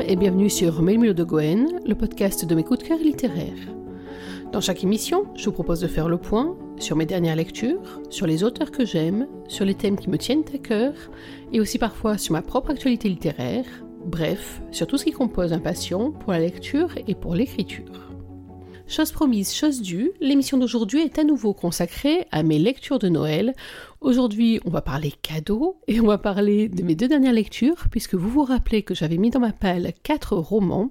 Et bienvenue sur Mémule de Goen, le podcast de mes coups de cœur littéraires. Dans chaque émission, je vous propose de faire le point sur mes dernières lectures, sur les auteurs que j'aime, sur les thèmes qui me tiennent à cœur, et aussi parfois sur ma propre actualité littéraire, bref, sur tout ce qui compose un passion pour la lecture et pour l'écriture. Chose promise, chose due, l'émission d'aujourd'hui est à nouveau consacrée à mes lectures de Noël. Aujourd'hui, on va parler cadeaux et on va parler de mes deux dernières lectures, puisque vous vous rappelez que j'avais mis dans ma palle quatre romans,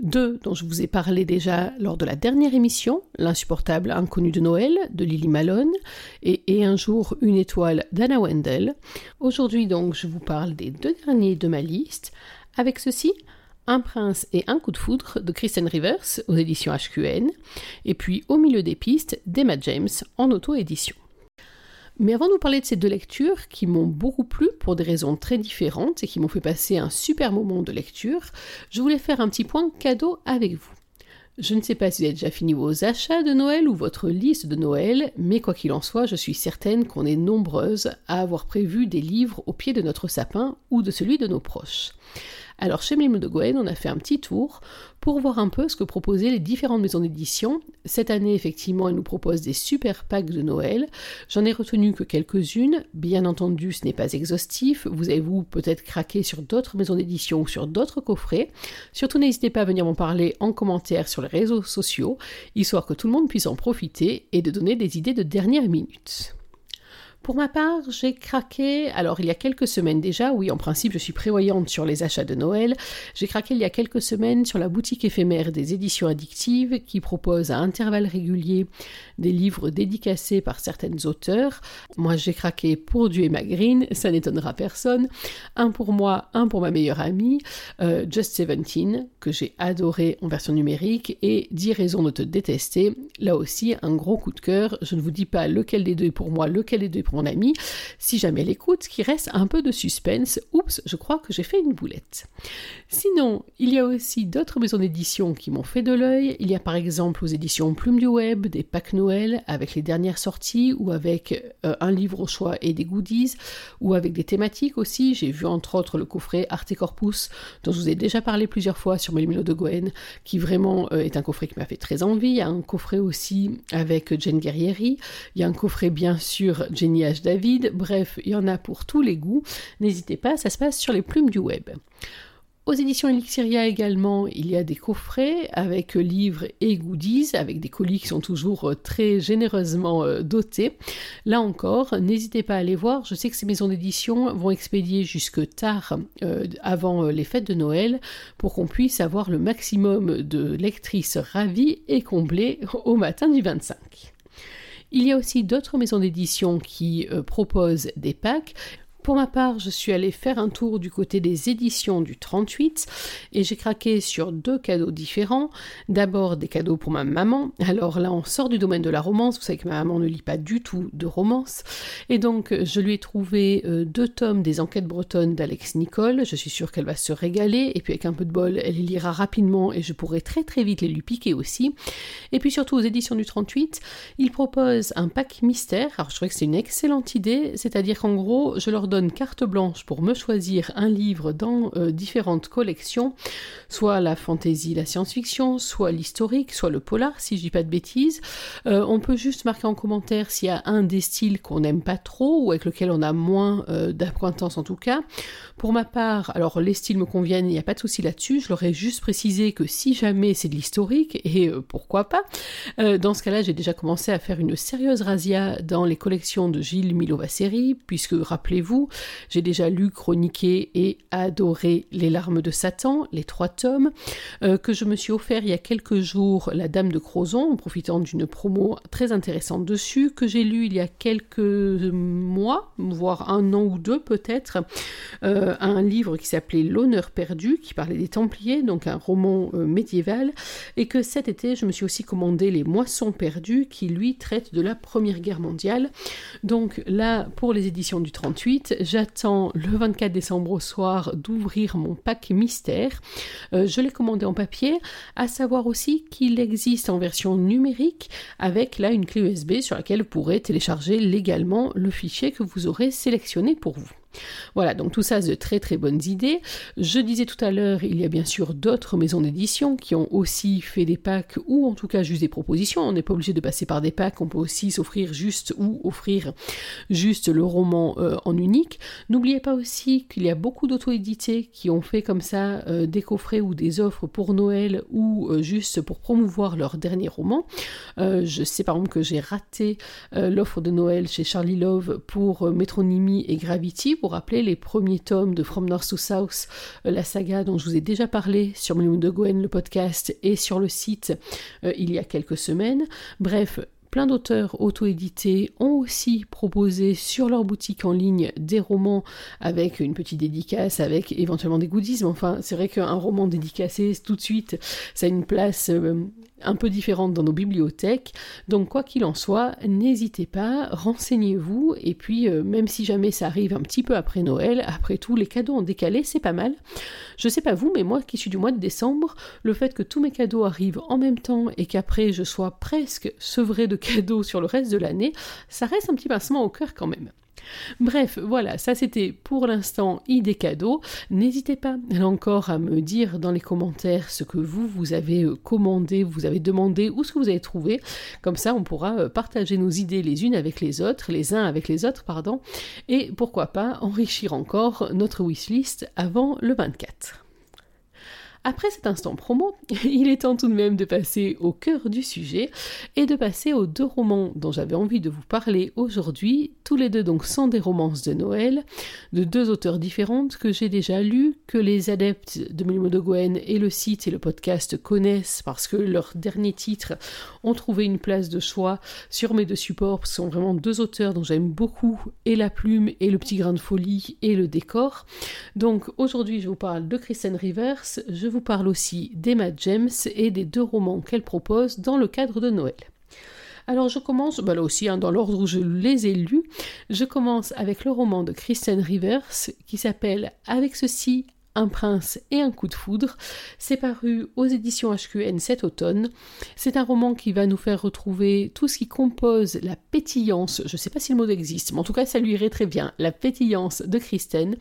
deux dont je vous ai parlé déjà lors de la dernière émission, L'insupportable inconnu de Noël de Lily Malone et, un jour une étoile d'Anna Wendell. Aujourd'hui donc, je vous parle des deux derniers de ma liste. Avec ceci, un prince et un coup de foudre de Kristen Rivers aux éditions HQN, et puis au milieu des pistes d'Emma James en auto-édition. Mais avant de vous parler de ces deux lectures qui m'ont beaucoup plu pour des raisons très différentes et qui m'ont fait passer un super moment de lecture, je voulais faire un petit point cadeau avec vous. Je ne sais pas si vous avez déjà fini vos achats de Noël ou votre liste de Noël, mais quoi qu'il en soit, je suis certaine qu'on est nombreuses à avoir prévu des livres au pied de notre sapin ou de celui de nos proches. Alors chez Mime de Goen, on a fait un petit tour pour voir un peu ce que proposaient les différentes maisons d'édition. Cette année, effectivement, elles nous proposent des super packs de Noël. J'en ai retenu que quelques-unes. Bien entendu, ce n'est pas exhaustif. Vous avez vous peut-être craqué sur d'autres maisons d'édition ou sur d'autres coffrets. Surtout, n'hésitez pas à venir m'en parler en commentaire sur les réseaux sociaux, histoire que tout le monde puisse en profiter et de donner des idées de dernière minute. Pour ma part, j'ai craqué, alors il y a quelques semaines déjà, oui en principe je suis prévoyante sur les achats de Noël, j'ai craqué il y a quelques semaines sur la boutique éphémère des éditions addictives qui propose à intervalles réguliers des livres dédicacés par certaines auteurs. Moi j'ai craqué pour du Emma Green, ça n'étonnera personne. Un pour moi, un pour ma meilleure amie, euh, Just Seventeen, que j'ai adoré en version numérique, et 10 raisons de te détester. Là aussi, un gros coup de cœur. Je ne vous dis pas lequel des deux est pour moi, lequel des deux est pour mon ami, si jamais elle écoute, qui reste un peu de suspense. Oups, je crois que j'ai fait une boulette. Sinon, il y a aussi d'autres maisons d'édition qui m'ont fait de l'œil. Il y a par exemple aux éditions Plume du Web des packs Noël avec les dernières sorties ou avec euh, un livre au choix et des goodies ou avec des thématiques aussi. J'ai vu entre autres le coffret Arte Corpus dont je vous ai déjà parlé plusieurs fois sur Mélimino de Goen qui vraiment euh, est un coffret qui m'a fait très envie. Il y a un coffret aussi avec Jane Guerrieri. Il y a un coffret bien sûr Jenny David, bref, il y en a pour tous les goûts. N'hésitez pas, ça se passe sur les plumes du web. Aux éditions Elixiria également, il y a des coffrets avec livres et goodies, avec des colis qui sont toujours euh, très généreusement euh, dotés. Là encore, n'hésitez pas à aller voir. Je sais que ces maisons d'édition vont expédier jusque tard euh, avant les fêtes de Noël pour qu'on puisse avoir le maximum de lectrices ravies et comblées au matin du 25. Il y a aussi d'autres maisons d'édition qui euh, proposent des packs. Pour ma part, je suis allée faire un tour du côté des éditions du 38 et j'ai craqué sur deux cadeaux différents. D'abord des cadeaux pour ma maman. Alors là, on sort du domaine de la romance. Vous savez que ma maman ne lit pas du tout de romance. Et donc, je lui ai trouvé euh, deux tomes des enquêtes bretonnes d'Alex Nicole. Je suis sûre qu'elle va se régaler. Et puis, avec un peu de bol, elle les lira rapidement et je pourrai très très vite les lui piquer aussi. Et puis, surtout aux éditions du 38, il propose un pack mystère. Alors, je trouvais que c'est une excellente idée. C'est-à-dire qu'en gros, je leur donne carte blanche pour me choisir un livre dans euh, différentes collections, soit la fantasy, la science-fiction, soit l'historique, soit le polar, si je dis pas de bêtises. Euh, on peut juste marquer en commentaire s'il y a un des styles qu'on n'aime pas trop ou avec lequel on a moins euh, d'acquaintance en tout cas. Pour ma part, alors les styles me conviennent, il n'y a pas de souci là-dessus. Je leur ai juste précisé que si jamais c'est de l'historique, et pourquoi pas, dans ce cas-là, j'ai déjà commencé à faire une sérieuse razzia dans les collections de Gilles Milovaceri, puisque rappelez-vous, j'ai déjà lu, chroniqué et adoré Les larmes de Satan, les trois tomes, euh, que je me suis offert il y a quelques jours La Dame de Crozon, en profitant d'une promo très intéressante dessus, que j'ai lu il y a quelques mois, voire un an ou deux peut-être, euh, un livre qui s'appelait L'honneur perdu, qui parlait des Templiers, donc un roman euh, médiéval, et que cet été je me suis aussi commandé Les Moissons perdues, qui lui traite de la Première Guerre mondiale. Donc là, pour les éditions du 38, j'attends le 24 décembre au soir d'ouvrir mon pack mystère. Euh, je l'ai commandé en papier, à savoir aussi qu'il existe en version numérique avec là une clé USB sur laquelle vous pourrez télécharger légalement le fichier que vous aurez sélectionné pour vous. Voilà, donc tout ça, c'est de très très bonnes idées. Je disais tout à l'heure, il y a bien sûr d'autres maisons d'édition qui ont aussi fait des packs ou en tout cas juste des propositions. On n'est pas obligé de passer par des packs, on peut aussi s'offrir juste ou offrir juste le roman euh, en unique. N'oubliez pas aussi qu'il y a beaucoup d'auto-édités qui ont fait comme ça euh, des coffrets ou des offres pour Noël ou euh, juste pour promouvoir leur dernier roman. je sais par exemple que j'ai raté l'offre de Noël chez Charlie Love pour Métronymie et Gravity rappeler les premiers tomes de From North to South, euh, la saga dont je vous ai déjà parlé sur Moon de Gwen, le podcast, et sur le site euh, il y a quelques semaines. Bref, plein d'auteurs auto-édités ont aussi proposé sur leur boutique en ligne des romans avec une petite dédicace, avec éventuellement des goodies. enfin, c'est vrai qu'un roman dédicacé tout de suite, ça a une place euh, un peu différente dans nos bibliothèques. Donc quoi qu'il en soit, n'hésitez pas, renseignez-vous et puis euh, même si jamais ça arrive un petit peu après Noël, après tout les cadeaux en décalé, c'est pas mal. Je sais pas vous, mais moi qui suis du mois de décembre, le fait que tous mes cadeaux arrivent en même temps et qu'après je sois presque sevré de cadeaux sur le reste de l'année, ça reste un petit pincement au cœur quand même. Bref, voilà, ça c'était pour l'instant idée cadeau. N'hésitez pas là encore à me dire dans les commentaires ce que vous, vous avez euh, commandé, vous avez demandé ou ce que vous avez trouvé. Comme ça, on pourra euh, partager nos idées les unes avec les autres, les uns avec les autres, pardon, et pourquoi pas enrichir encore notre wishlist avant le 24. Après cet instant promo, il est temps tout de même de passer au cœur du sujet et de passer aux deux romans dont j'avais envie de vous parler aujourd'hui, tous les deux donc sont des romances de Noël, de deux auteurs différentes que j'ai déjà lus, que les adeptes de Melimo de Gwen et le site et le podcast connaissent parce que leurs derniers titres ont trouvé une place de choix sur mes deux supports, ce sont vraiment deux auteurs dont j'aime beaucoup, et la plume, et le petit grain de folie, et le décor. Donc aujourd'hui je vous parle de Kristen Rivers, parle aussi d'Emma James et des deux romans qu'elle propose dans le cadre de Noël. Alors je commence, bah là aussi hein, dans l'ordre où je les ai lus, je commence avec le roman de Kristen Rivers qui s'appelle Avec ceci, un prince et un coup de foudre. C'est paru aux éditions HQN cet automne. C'est un roman qui va nous faire retrouver tout ce qui compose la pétillance, je ne sais pas si le mot existe, mais en tout cas ça lui irait très bien, la pétillance de Kristen.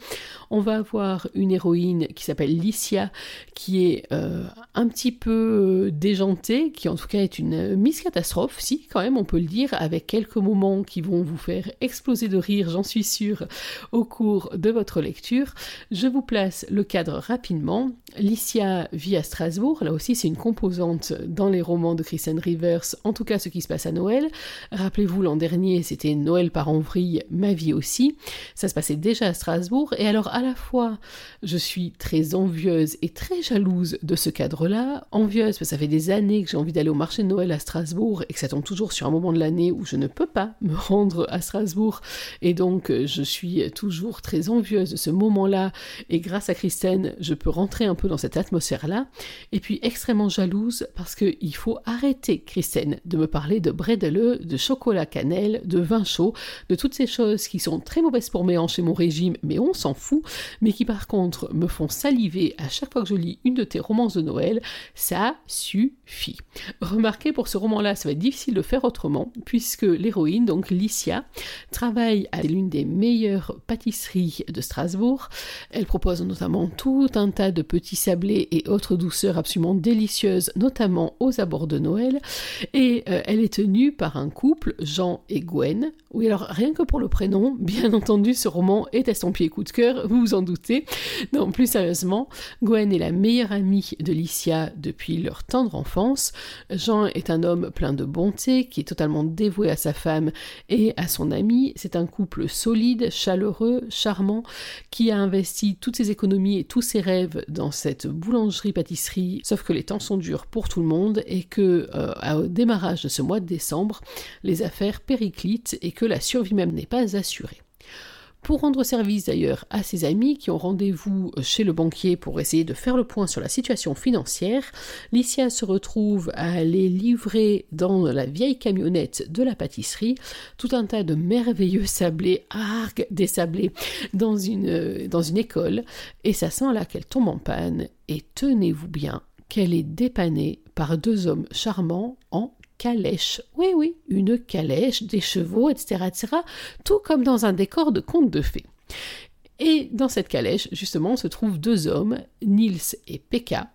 On va avoir une héroïne qui s'appelle Licia, qui est euh, un petit peu euh, déjantée, qui en tout cas est une Miss Catastrophe, si quand même on peut le dire, avec quelques moments qui vont vous faire exploser de rire, j'en suis sûre, au cours de votre lecture. Je vous place le cadre rapidement. Licia vit à Strasbourg, là aussi c'est une composante dans les romans de Kristen Rivers, en tout cas ce qui se passe à Noël. Rappelez-vous, l'an dernier c'était Noël par en vrille, ma vie aussi. Ça se passait déjà à Strasbourg, et alors à la fois je suis très envieuse et très jalouse de ce cadre-là. Envieuse parce que ça fait des années que j'ai envie d'aller au marché de Noël à Strasbourg et que ça tombe toujours sur un moment de l'année où je ne peux pas me rendre à Strasbourg, et donc je suis toujours très envieuse de ce moment-là, et grâce à Kristen je peux rentrer un peu dans cette atmosphère-là, et puis extrêmement jalouse parce qu'il faut arrêter, Christine, de me parler de bredele, de chocolat cannelle, de vin chaud, de toutes ces choses qui sont très mauvaises pour mes hanches et mon régime, mais on s'en fout, mais qui par contre me font saliver à chaque fois que je lis une de tes romances de Noël, ça suffit. Remarquez, pour ce roman-là, ça va être difficile de faire autrement, puisque l'héroïne, donc Licia, travaille à l'une des meilleures pâtisseries de Strasbourg. Elle propose notamment tout un tas de petits sablés et autres douceurs absolument délicieuses, notamment aux abords de Noël. Et euh, elle est tenue par un couple, Jean et Gwen. Oui, alors rien que pour le prénom, bien entendu, ce roman est estampillé coup de cœur, vous vous en doutez. Non, plus sérieusement, Gwen est la meilleure amie de Licia depuis leur tendre enfance. Jean est un homme plein de bonté, qui est totalement dévoué à sa femme et à son ami. C'est un couple solide, chaleureux, charmant, qui a investi toutes ses économies tous ses rêves dans cette boulangerie-pâtisserie, sauf que les temps sont durs pour tout le monde et que euh, au démarrage de ce mois de décembre, les affaires périclitent et que la survie même n'est pas assurée. Pour rendre service d'ailleurs à ses amis qui ont rendez-vous chez le banquier pour essayer de faire le point sur la situation financière, Licia se retrouve à aller livrer dans la vieille camionnette de la pâtisserie. Tout un tas de merveilleux sablés, arg des sablés, dans une, dans une école, et ça sent là qu'elle tombe en panne, et tenez-vous bien qu'elle est dépannée par deux hommes charmants en calèche. Oui, oui, une calèche, des chevaux, etc., etc. Tout comme dans un décor de conte de fées. Et dans cette calèche, justement, se trouvent deux hommes, Niels et Pekka.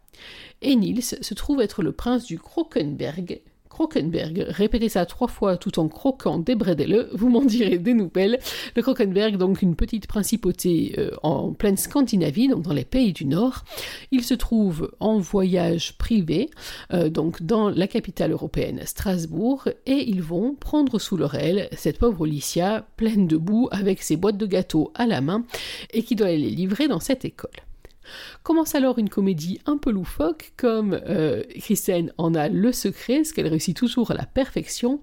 Et Niels se trouve être le prince du Krokenberg, Krokenberg. Répétez ça trois fois tout en croquant des bredele, vous m'en direz des nouvelles. Le Krokenberg, donc une petite principauté euh, en pleine Scandinavie, donc dans les pays du Nord. Il se trouve en voyage privé, euh, donc dans la capitale européenne, Strasbourg, et ils vont prendre sous leur aile cette pauvre Licia, pleine de boue, avec ses boîtes de gâteaux à la main, et qui doit les livrer dans cette école. Commence alors une comédie un peu loufoque, comme euh, en a le secret, ce qu'elle réussit toujours à la perfection.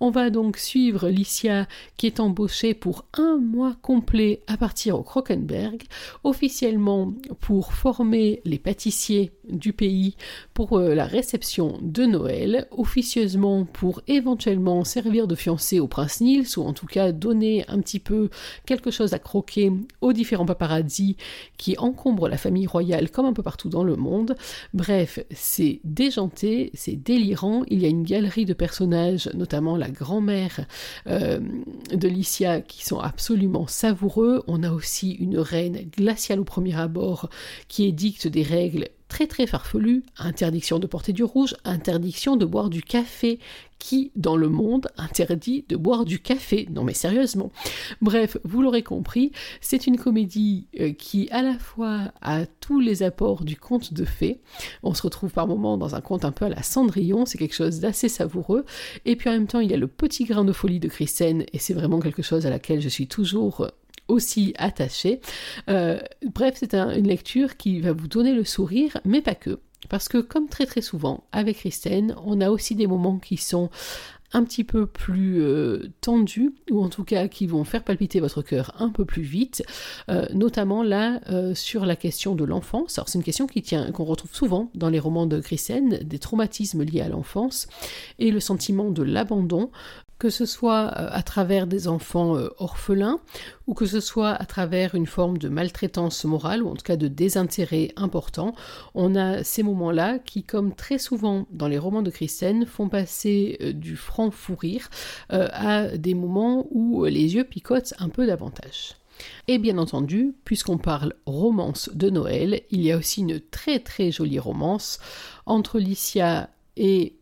On va donc suivre Licia qui est embauchée pour un mois complet à partir au Krokenberg, officiellement pour former les pâtissiers du pays pour euh, la réception de Noël, officieusement pour éventuellement servir de fiancé au prince Niels, ou en tout cas donner un petit peu quelque chose à croquer aux différents paparazzi qui encombrent la famille royale comme un peu partout dans le monde. Bref, c'est déjanté, c'est délirant. Il y a une galerie de personnages, notamment la grand-mère euh, de Licia, qui sont absolument savoureux. On a aussi une reine glaciale au premier abord qui édicte des règles très très farfelu, interdiction de porter du rouge, interdiction de boire du café. Qui dans le monde interdit de boire du café? Non mais sérieusement. Bref, vous l'aurez compris, c'est une comédie euh, qui à la fois a tous les apports du conte de fées. On se retrouve par moments dans un conte un peu à la Cendrillon, c'est quelque chose d'assez savoureux. Et puis en même temps, il y a le petit grain de folie de Christine, et c'est vraiment quelque chose à laquelle je suis toujours aussi attaché. Euh, bref, c'est une lecture qui va vous donner le sourire, mais pas que. Parce que comme très très souvent avec Christine, on a aussi des moments qui sont un petit peu plus euh, tendus, ou en tout cas qui vont faire palpiter votre cœur un peu plus vite, euh, notamment là sur la question de l'enfance. Alors c'est une question qui tient, qu'on retrouve souvent dans les romans de Christine, des traumatismes liés à l'enfance, et le sentiment de l'abandon, que ce soit euh, à travers des enfants euh, orphelins ou que ce soit à travers une forme de maltraitance morale ou en tout cas de désintérêt important, on a ces moments-là qui, comme très souvent dans les romans de Christine, font passer euh, du franc fou rire à des moments où les yeux picotent un peu davantage. Et bien entendu, puisqu'on parle romance de Noël, il y a aussi une très très jolie romance entre Licia et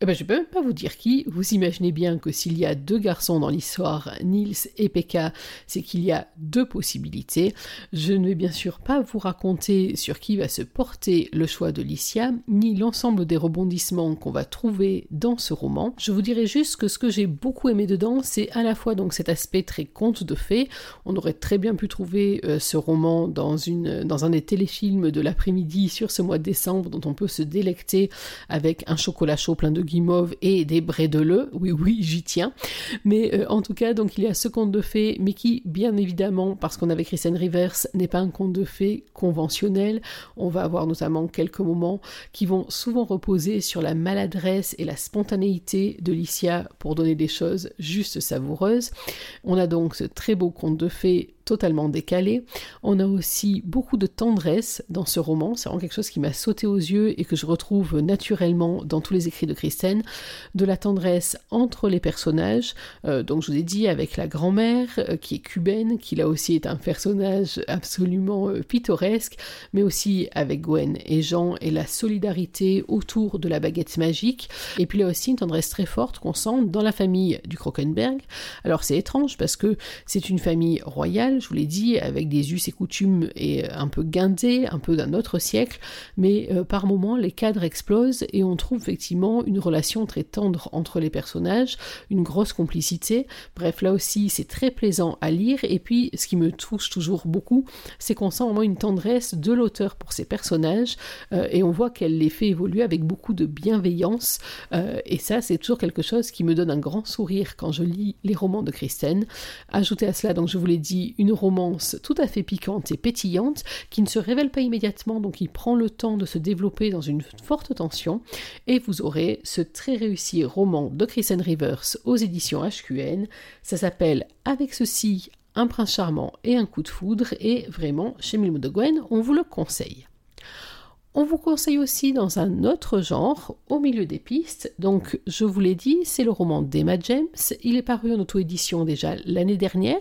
eh ben, je ne peux même pas vous dire qui. Vous imaginez bien que s'il y a deux garçons dans l'histoire, Nils et Pekka, c'est qu'il y a deux possibilités. Je ne vais bien sûr pas vous raconter sur qui va se porter le choix de Licia, ni l'ensemble des rebondissements qu'on va trouver dans ce roman. Je vous dirai juste que ce que j'ai beaucoup aimé dedans, c'est à la fois donc cet aspect très conte de fées. On aurait très bien pu trouver euh, ce roman dans, une, dans un des téléfilms de l'après-midi sur ce mois de décembre dont on peut se délecter avec un chocolat chaud plein de guimauve et des brédeleux. Oui, oui, j'y tiens. Mais euh, en tout cas, donc il y a ce conte de fées, mais qui, bien évidemment, parce qu'on avait Christian Rivers, n'est pas un conte de fées conventionnel. On va avoir notamment quelques moments qui vont souvent reposer sur la maladresse et la spontanéité de Licia pour donner des choses juste savoureuses. On a donc ce très beau conte de fées totalement décalé. On a aussi beaucoup de tendresse dans ce roman, c'est vraiment quelque chose qui m'a sauté aux yeux et que je retrouve naturellement dans tous les écrits de Christine, de la tendresse entre les personnages, euh, donc je vous ai dit avec la grand-mère euh, qui est cubaine, qui là aussi est un personnage absolument euh, pittoresque, mais aussi avec Gwen et Jean et la solidarité autour de la baguette magique, et puis là aussi une tendresse très forte qu'on sent dans la famille du Krokenberg. Alors c'est étrange parce que c'est une famille royale, je vous l'ai dit, avec des us et coutumes et un peu guindés, un peu d'un autre siècle, mais euh, par moments les cadres explosent et on trouve effectivement une relation très tendre entre les personnages, une grosse complicité. Bref, là aussi c'est très plaisant à lire et puis ce qui me touche toujours beaucoup, c'est qu'on sent vraiment une tendresse de l'auteur pour ses personnages euh, et on voit qu'elle les fait évoluer avec beaucoup de bienveillance euh, et ça c'est toujours quelque chose qui me donne un grand sourire quand je lis les romans de Christine. Ajoutez à cela, donc je vous l'ai dit, romance tout à fait piquante et pétillante qui ne se révèle pas immédiatement, donc il prend le temps de se développer dans une forte tension, et vous aurez ce très réussi roman de Kristen Rivers aux éditions HQN. Ça s'appelle Avec ceci, un prince charmant et un coup de foudre, et vraiment, chez Milmo de Gwen, on vous le conseille. On vous conseille aussi dans un autre genre, au milieu des pistes. Donc, je vous l'ai dit, c'est le roman d'Emma James. Il est paru en auto-édition déjà l'année dernière,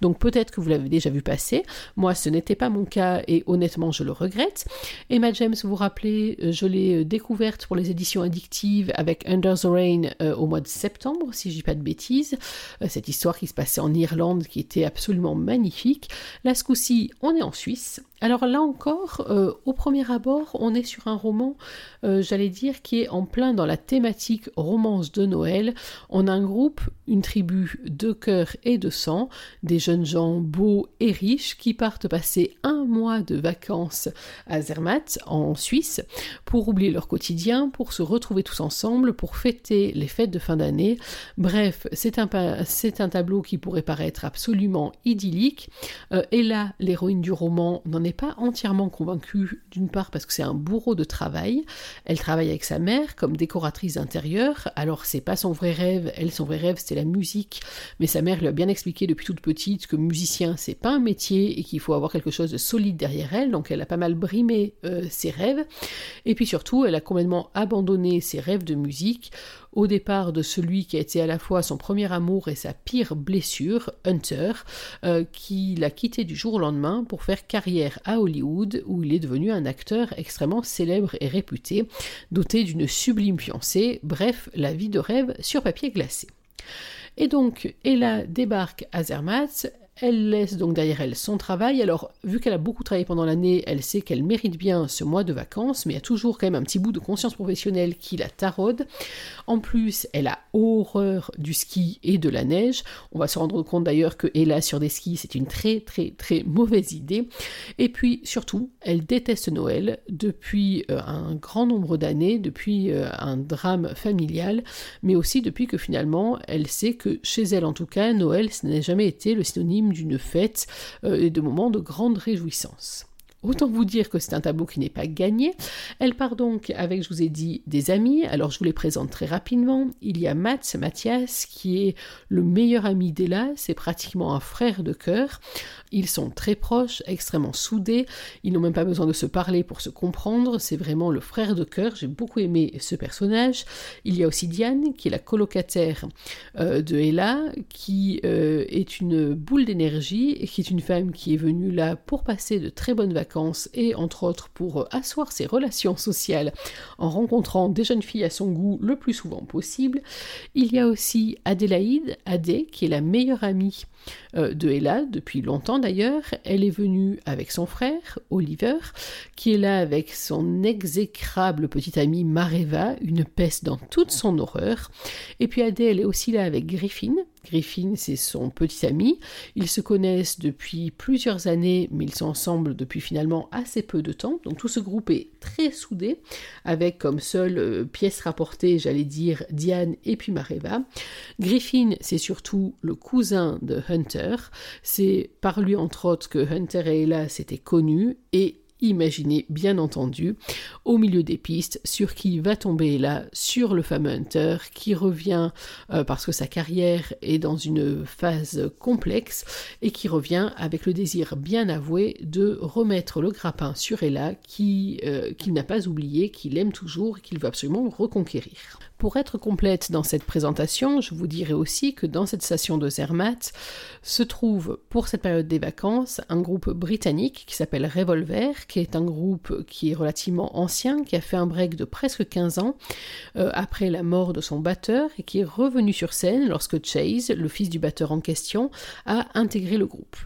donc peut-être que vous l'avez déjà vu passer. Moi, ce n'était pas mon cas et honnêtement, je le regrette. Emma James, vous vous rappelez, euh, je l'ai euh, découverte pour les éditions addictives avec Under the Rain euh, au mois de septembre, si je dis pas de bêtises. cette histoire qui se passait en Irlande, qui était absolument magnifique. Là, ce coup-ci, on est en Suisse. Alors là encore, au premier abord, on est sur un roman, euh, j'allais dire, qui est en plein dans la thématique romance de Noël. On a un groupe, une tribu de cœur et de sang, des jeunes gens beaux et riches qui partent passer un mois de vacances à Zermatt, en Suisse, pour oublier leur quotidien, pour se retrouver tous ensemble, pour fêter les fêtes de fin d'année. Bref, c'est un, c'est un tableau qui pourrait paraître absolument idyllique. Euh, et là, l'héroïne du roman n'en est pas entièrement convaincue, d'une part parce que c'est un bourreau de travail. Elle travaille avec sa mère comme décoratrice d'intérieur. Alors c'est pas son vrai rêve, elle son vrai rêve c'était la musique, mais sa mère lui a bien expliqué depuis toute petite que musicien c'est pas un métier et qu'il faut avoir quelque chose de solide derrière elle. Donc elle a pas mal brimé euh, ses rêves. Et puis surtout elle a complètement abandonné ses rêves de musique au départ de celui qui a été à la fois son premier amour et sa pire blessure, Hunter, euh, qui l'a quitté du jour au lendemain pour faire carrière à Hollywood, où il est devenu un acteur extrêmement célèbre et réputé, doté d'une sublime fiancée, bref, la vie de rêve sur papier glacé. Et donc, Ella débarque à Zermatt, elle laisse donc derrière elle son travail. Alors, vu qu'elle a beaucoup travaillé pendant l'année, elle sait qu'elle mérite bien ce mois de vacances, mais il y a toujours quand même un petit bout de conscience professionnelle qui la taraude. En plus, elle a horreur du ski et de la neige. On va se rendre compte d'ailleurs que Ella sur des skis, c'est une très très très mauvaise idée. Et puis, surtout, elle déteste Noël depuis euh, un grand nombre d'années, depuis euh, un drame familial, mais aussi depuis que finalement, elle sait que chez elle en tout cas, Noël, ce n'a jamais été le synonyme d'une fête euh, et de moments de grande réjouissance. Autant vous dire que c'est un tableau qui n'est pas gagné. Elle part donc avec, je vous ai dit, des amis. Alors je vous les présente très rapidement. Il y a Mats, Mathias, qui est le meilleur ami d'Ella. C'est pratiquement un frère de cœur. Ils sont très proches, extrêmement soudés. Ils n'ont même pas besoin de se parler pour se comprendre. C'est vraiment le frère de cœur. J'ai beaucoup aimé ce personnage. Il y a aussi Diane, qui est la colocataire euh, de Ella, qui euh, est une boule d'énergie et qui est une femme qui est venue là pour passer de très bonnes vacances et entre autres pour euh, asseoir ses relations sociales en rencontrant des jeunes filles à son goût le plus souvent possible. Il y a aussi Adélaïde, Adé, qui est la meilleure amie euh, de Ella depuis longtemps d'ailleurs. Elle est venue avec son frère, Oliver, qui est là avec son exécrable petite amie Mareva, une peste dans toute son horreur. Et puis Adé, elle est aussi là avec Griffin. Griffin, c'est son petit ami. Ils se connaissent depuis plusieurs années, mais ils sont ensemble depuis finalement assez peu de temps. Donc tout ce groupe est très soudé, avec comme seule euh, pièce rapportée, j'allais dire, Diane et puis Mareva. Griffin, c'est surtout le cousin de Hunter. C'est par lui, entre autres, que Hunter et Ella s'étaient connus et Imaginez bien entendu au milieu des pistes sur qui va tomber là sur le fameux Hunter qui revient euh, parce que sa carrière est dans une phase complexe et qui revient avec le désir bien avoué de remettre le grappin sur Ella qui euh, qu'il n'a pas oublié, qu'il aime toujours et qu'il veut absolument reconquérir. Pour être complète dans cette présentation, je vous dirai aussi que dans cette station de Zermatt se trouve pour cette période des vacances un groupe britannique qui s'appelle Revolver, qui est un groupe qui est relativement ancien, qui a fait un break de presque 15 ans euh, après la mort de son batteur et qui est revenu sur scène lorsque Chase, le fils du batteur en question, a intégré le groupe.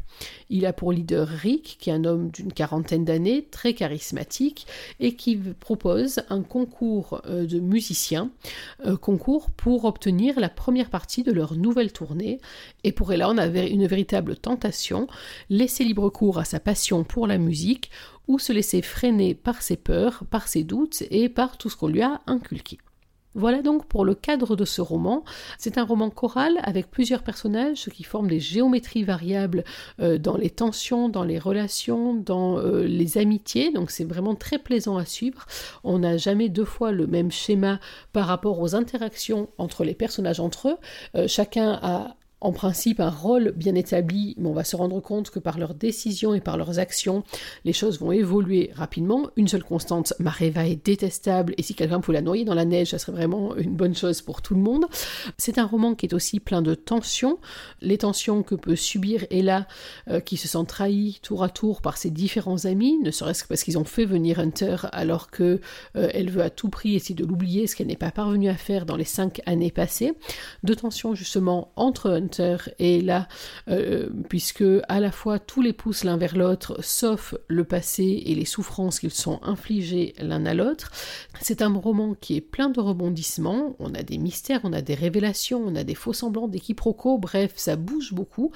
Il a pour leader Rick, qui est un homme d'une quarantaine d'années, très charismatique, et qui propose un concours euh, de musiciens, euh, concours pour obtenir la première partie de leur nouvelle tournée. Et pour Ella, on avait une véritable tentation, laisser libre cours à sa passion pour la musique, ou se laisser freiner par ses peurs, par ses doutes et par tout ce qu'on lui a inculqué. Voilà donc pour le cadre de ce roman. C'est un roman choral avec plusieurs personnages qui forment des géométries variables euh, dans les tensions, dans les relations, dans euh, les amitiés. Donc c'est vraiment très plaisant à suivre. On n'a jamais deux fois le même schéma par rapport aux interactions entre les personnages entre eux. Euh, chacun a en principe un rôle bien établi, mais on va se rendre compte que par leurs décisions et par leurs actions, les choses vont évoluer rapidement. Une seule constante, Mareva est détestable, et si quelqu'un pouvait la noyer dans la neige, ça serait vraiment une bonne chose pour tout le monde. C'est un roman qui est aussi plein de tensions, les tensions que peut subir Ella, euh, qui se sent trahie tour à tour par ses différents amis, ne serait-ce que parce qu'ils ont fait venir Hunter alors que euh, elle veut à tout prix essayer de l'oublier, ce qu'elle n'est pas parvenue à faire dans les cinq années passées. De tensions justement entre Hunter et là, euh, puisque à la fois tous les poussent l'un vers l'autre, sauf le passé et les souffrances qu'ils sont infligés l'un à l'autre. C'est un roman qui est plein de rebondissements, on a des mystères, on a des révélations, on a des faux semblants, des quiproquos, bref, ça bouge beaucoup.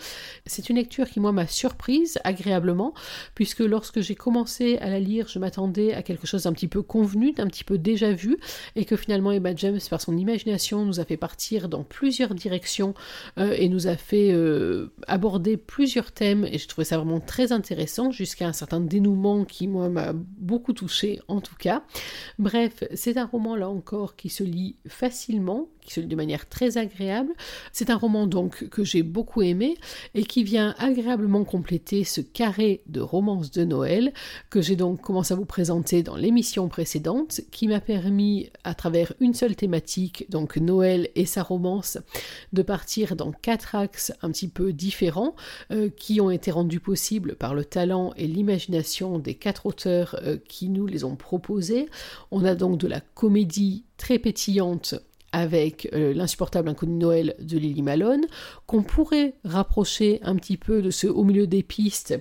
C'est une lecture qui, moi, m'a surprise agréablement, puisque lorsque j'ai commencé à la lire, je m'attendais à quelque chose d'un petit peu convenu, d'un petit peu déjà vu, et que finalement Emma James, par son imagination, nous a fait partir dans plusieurs directions euh, et nous a fait euh, aborder plusieurs thèmes et je trouvais ça vraiment très intéressant jusqu'à un certain dénouement qui moi m'a beaucoup touché en tout cas. Bref, c'est un roman là encore qui se lit facilement, de manière très agréable. C'est un roman donc que j'ai beaucoup aimé et qui vient agréablement compléter ce carré de romance de Noël que j'ai donc commencé à vous présenter dans l'émission précédente, qui m'a permis à travers une seule thématique, donc Noël et sa romance, de partir dans quatre axes un petit peu différents euh, qui ont été rendus possibles par le talent et l'imagination des quatre auteurs euh, qui nous les ont proposés. On a donc de la comédie très pétillante avec euh, l'insupportable inconnu Noël de Lily Malone, qu'on pourrait rapprocher un petit peu de ce Au milieu des pistes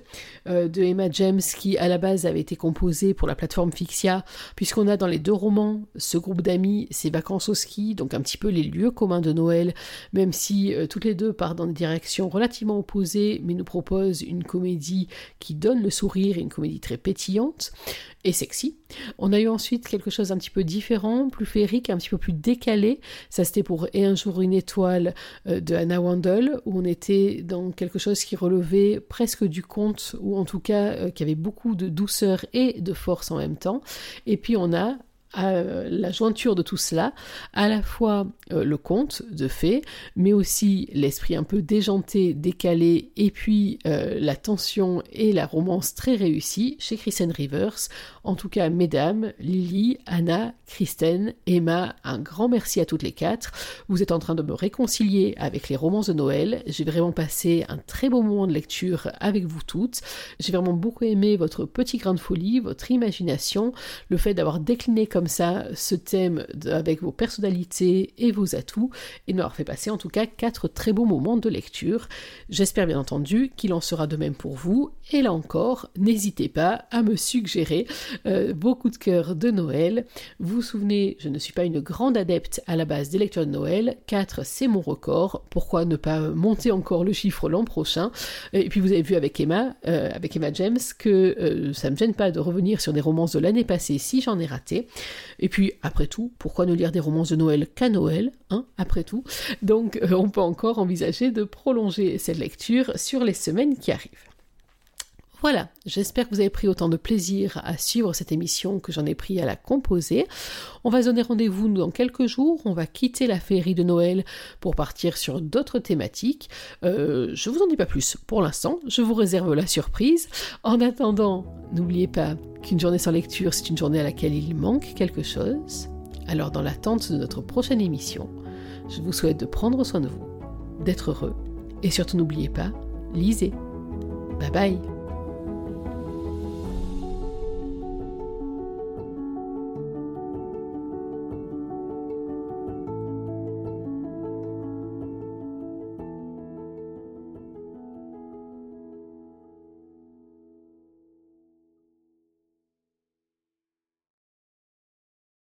euh, de Emma James qui à la base avait été composé pour la plateforme Fixia, puisqu'on a dans les deux romans ce groupe d'amis, ces vacances au ski, donc un petit peu les lieux communs de Noël, même si euh, toutes les deux partent dans des directions relativement opposées, mais nous proposent une comédie qui donne le sourire, une comédie très pétillante et sexy. On a eu ensuite quelque chose d'un petit peu différent, plus féerique, un petit peu plus décalé. Ça c'était pour Et un jour une étoile euh, de Anna Wandel, où on était dans quelque chose qui relevait presque du conte, ou en tout cas euh, qui avait beaucoup de douceur et de force en même temps. Et puis on a la jointure de tout cela, à la fois euh, le conte de fées, mais aussi l'esprit un peu déjanté, décalé, et puis euh, la tension et la romance très réussie chez Kristen Rivers. En tout cas, mesdames, Lily, Anna, Kristen, Emma, un grand merci à toutes les quatre. Vous êtes en train de me réconcilier avec les romances de Noël. J'ai vraiment passé un très beau moment de lecture avec vous toutes. J'ai vraiment beaucoup aimé votre petit grain de folie, votre imagination, le fait d'avoir décliné comme ça ce thème avec vos personnalités et vos atouts et nous avoir fait passer en tout cas quatre très beaux moments de lecture. J'espère bien entendu qu'il en sera de même pour vous et là encore, n'hésitez pas à me suggérer euh, vos coups de cœur de Noël. Vous vous souvenez, je ne suis pas une grande adepte à la base des lectures de Noël. 4, c'est mon record. Pourquoi ne pas monter encore le chiffre l'an prochain? Et puis vous avez vu avec Emma, euh, avec Emma James, que euh, ça ne me gêne pas de revenir sur des romances de l'année passée si j'en ai raté. Et puis, après tout, pourquoi ne lire des romances de Noël qu'à Noël, hein, après tout? Donc, euh, on peut encore envisager de prolonger cette lecture sur les semaines qui arrivent. Voilà, j'espère que vous avez pris autant de plaisir à suivre cette émission que j'en ai pris à la composer. On va se donner rendez-vous dans quelques jours, on va quitter la féerie de Noël pour partir sur d'autres thématiques. Euh, je vous en dis pas plus pour l'instant, je vous réserve la surprise. En attendant, n'oubliez pas qu'une journée sans lecture, c'est une journée à laquelle il manque quelque chose. Alors dans l'attente de notre prochaine émission, je vous souhaite de prendre soin de vous, d'être heureux, et surtout n'oubliez pas, lisez. Bye bye